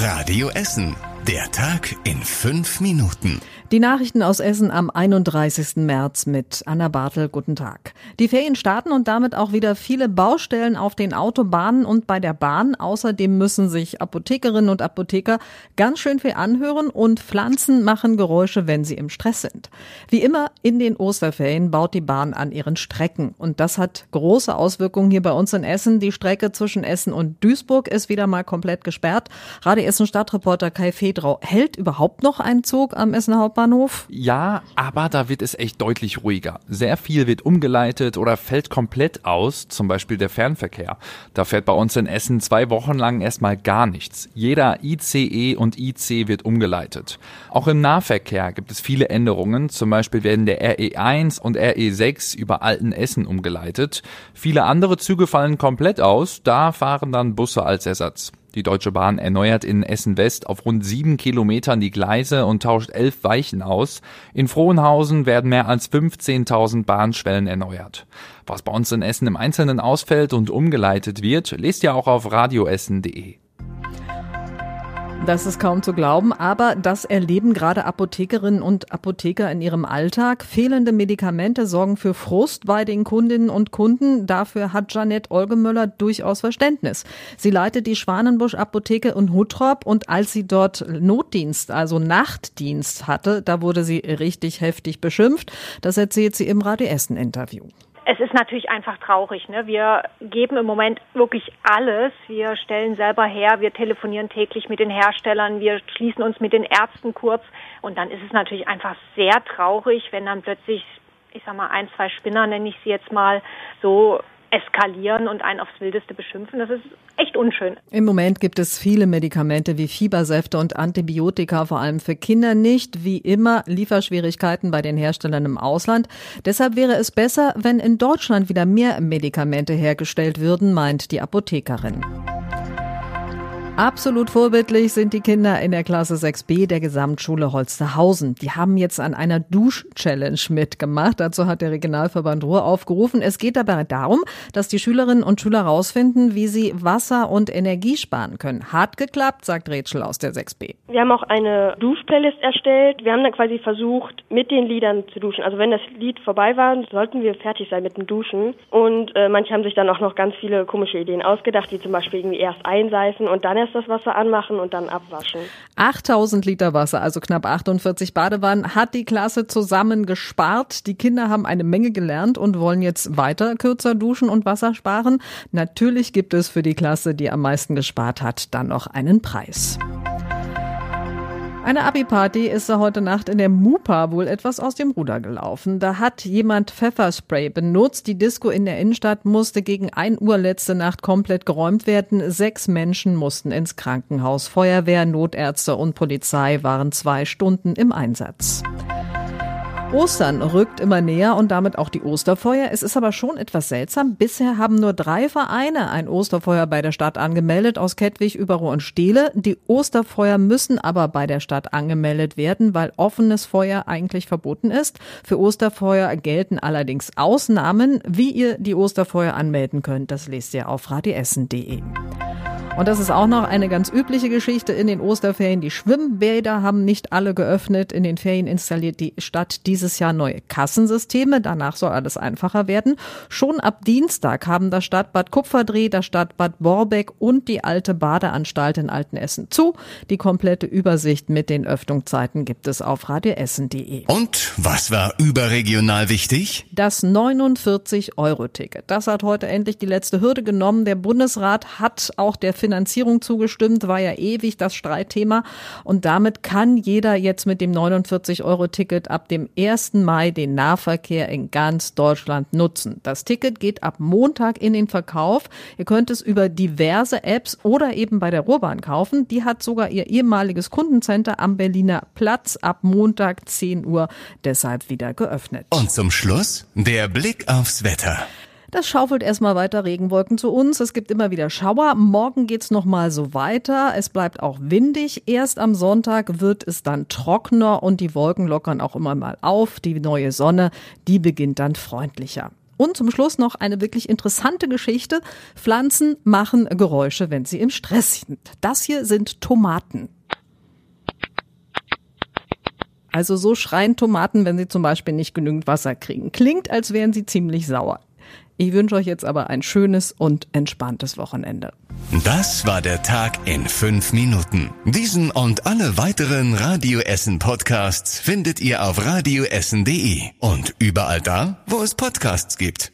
Radio Essen. Der Tag in fünf Minuten. Die Nachrichten aus Essen am 31. März mit Anna Bartel. Guten Tag. Die Ferien starten und damit auch wieder viele Baustellen auf den Autobahnen und bei der Bahn. Außerdem müssen sich Apothekerinnen und Apotheker ganz schön viel anhören und Pflanzen machen Geräusche, wenn sie im Stress sind. Wie immer in den Osterferien baut die Bahn an ihren Strecken und das hat große Auswirkungen hier bei uns in Essen. Die Strecke zwischen Essen und Duisburg ist wieder mal komplett gesperrt. Radio Essen Stadtreporter Kai Fedrau hält überhaupt noch ein Zug am Essen Hauptbahnhof? Hauptbahnhof? Ja, aber da wird es echt deutlich ruhiger. Sehr viel wird umgeleitet oder fällt komplett aus, zum Beispiel der Fernverkehr. Da fährt bei uns in Essen zwei Wochen lang erstmal gar nichts. Jeder ICE und IC wird umgeleitet. Auch im Nahverkehr gibt es viele Änderungen. Zum Beispiel werden der RE1 und RE6 über Alten Essen umgeleitet. Viele andere Züge fallen komplett aus. Da fahren dann Busse als Ersatz. Die Deutsche Bahn erneuert in Essen West auf rund sieben Kilometern die Gleise und tauscht elf Weichen aus. In Frohnhausen werden mehr als 15.000 Bahnschwellen erneuert. Was bei uns in Essen im Einzelnen ausfällt und umgeleitet wird, lest ihr auch auf radioessen.de. Das ist kaum zu glauben, aber das erleben gerade Apothekerinnen und Apotheker in ihrem Alltag. Fehlende Medikamente sorgen für Frust bei den Kundinnen und Kunden. Dafür hat Janette Olgemöller durchaus Verständnis. Sie leitet die Schwanenbusch Apotheke in Huttrop und als sie dort Notdienst, also Nachtdienst hatte, da wurde sie richtig heftig beschimpft. Das erzählt sie im Radio Essen Interview es ist natürlich einfach traurig. Ne? Wir geben im Moment wirklich alles. Wir stellen selber her, wir telefonieren täglich mit den Herstellern, wir schließen uns mit den Ärzten kurz. Und dann ist es natürlich einfach sehr traurig, wenn dann plötzlich, ich sag mal, ein, zwei Spinner, nenne ich sie jetzt mal, so eskalieren und einen aufs Wildeste beschimpfen. Das ist echt unschön. Im Moment gibt es viele Medikamente wie Fiebersäfte und Antibiotika, vor allem für Kinder nicht. Wie immer Lieferschwierigkeiten bei den Herstellern im Ausland. Deshalb wäre es besser, wenn in Deutschland wieder mehr Medikamente hergestellt würden, meint die Apothekerin. Absolut vorbildlich sind die Kinder in der Klasse 6b der Gesamtschule Holsterhausen. Die haben jetzt an einer Dusch-Challenge mitgemacht. Dazu hat der Regionalverband Ruhr aufgerufen. Es geht dabei darum, dass die Schülerinnen und Schüler herausfinden, wie sie Wasser und Energie sparen können. Hart geklappt, sagt Rätschel aus der 6b. Wir haben auch eine Duschplaylist erstellt. Wir haben dann quasi versucht, mit den Liedern zu duschen. Also wenn das Lied vorbei war, sollten wir fertig sein mit dem Duschen. Und äh, manche haben sich dann auch noch ganz viele komische Ideen ausgedacht, wie zum Beispiel irgendwie erst einseifen und dann erst das Wasser anmachen und dann abwaschen. 8000 Liter Wasser, also knapp 48 Badewannen, hat die Klasse zusammen gespart. Die Kinder haben eine Menge gelernt und wollen jetzt weiter kürzer duschen und Wasser sparen. Natürlich gibt es für die Klasse, die am meisten gespart hat, dann noch einen Preis. Eine Abi-Party ist heute Nacht in der Mupa wohl etwas aus dem Ruder gelaufen. Da hat jemand Pfefferspray benutzt. Die Disco in der Innenstadt musste gegen 1 Uhr letzte Nacht komplett geräumt werden. Sechs Menschen mussten ins Krankenhaus. Feuerwehr, Notärzte und Polizei waren zwei Stunden im Einsatz. Ostern rückt immer näher und damit auch die Osterfeuer. Es ist aber schon etwas seltsam. Bisher haben nur drei Vereine ein Osterfeuer bei der Stadt angemeldet, aus Kettwig, Überruhr und Steele. Die Osterfeuer müssen aber bei der Stadt angemeldet werden, weil offenes Feuer eigentlich verboten ist. Für Osterfeuer gelten allerdings Ausnahmen. Wie ihr die Osterfeuer anmelden könnt, das lest ihr auf radiessen.de. Und das ist auch noch eine ganz übliche Geschichte in den Osterferien. Die Schwimmbäder haben nicht alle geöffnet. In den Ferien installiert die Stadt dieses Jahr neue Kassensysteme. Danach soll alles einfacher werden. Schon ab Dienstag haben das Stadtbad Kupferdreh, das Stadtbad Borbeck und die alte Badeanstalt in Altenessen zu. Die komplette Übersicht mit den Öffnungszeiten gibt es auf radioessen.de. Und was war überregional wichtig? Das 49-Euro-Ticket. Das hat heute endlich die letzte Hürde genommen. Der Bundesrat hat auch der Finanzierung zugestimmt, war ja ewig das Streitthema. Und damit kann jeder jetzt mit dem 49-Euro-Ticket ab dem 1. Mai den Nahverkehr in ganz Deutschland nutzen. Das Ticket geht ab Montag in den Verkauf. Ihr könnt es über diverse Apps oder eben bei der Ruhrbahn kaufen. Die hat sogar ihr ehemaliges Kundencenter am Berliner Platz ab Montag 10 Uhr deshalb wieder geöffnet. Und zum Schluss der Blick aufs Wetter. Das schaufelt erstmal weiter Regenwolken zu uns. Es gibt immer wieder Schauer. Morgen geht's noch mal so weiter. Es bleibt auch windig. Erst am Sonntag wird es dann trockener und die Wolken lockern auch immer mal auf. Die neue Sonne, die beginnt dann freundlicher. Und zum Schluss noch eine wirklich interessante Geschichte. Pflanzen machen Geräusche, wenn sie im Stress sind. Das hier sind Tomaten. Also so schreien Tomaten, wenn sie zum Beispiel nicht genügend Wasser kriegen. Klingt, als wären sie ziemlich sauer. Ich wünsche euch jetzt aber ein schönes und entspanntes Wochenende. Das war der Tag in fünf Minuten. Diesen und alle weiteren Radio Essen Podcasts findet ihr auf radioessen.de und überall da, wo es Podcasts gibt.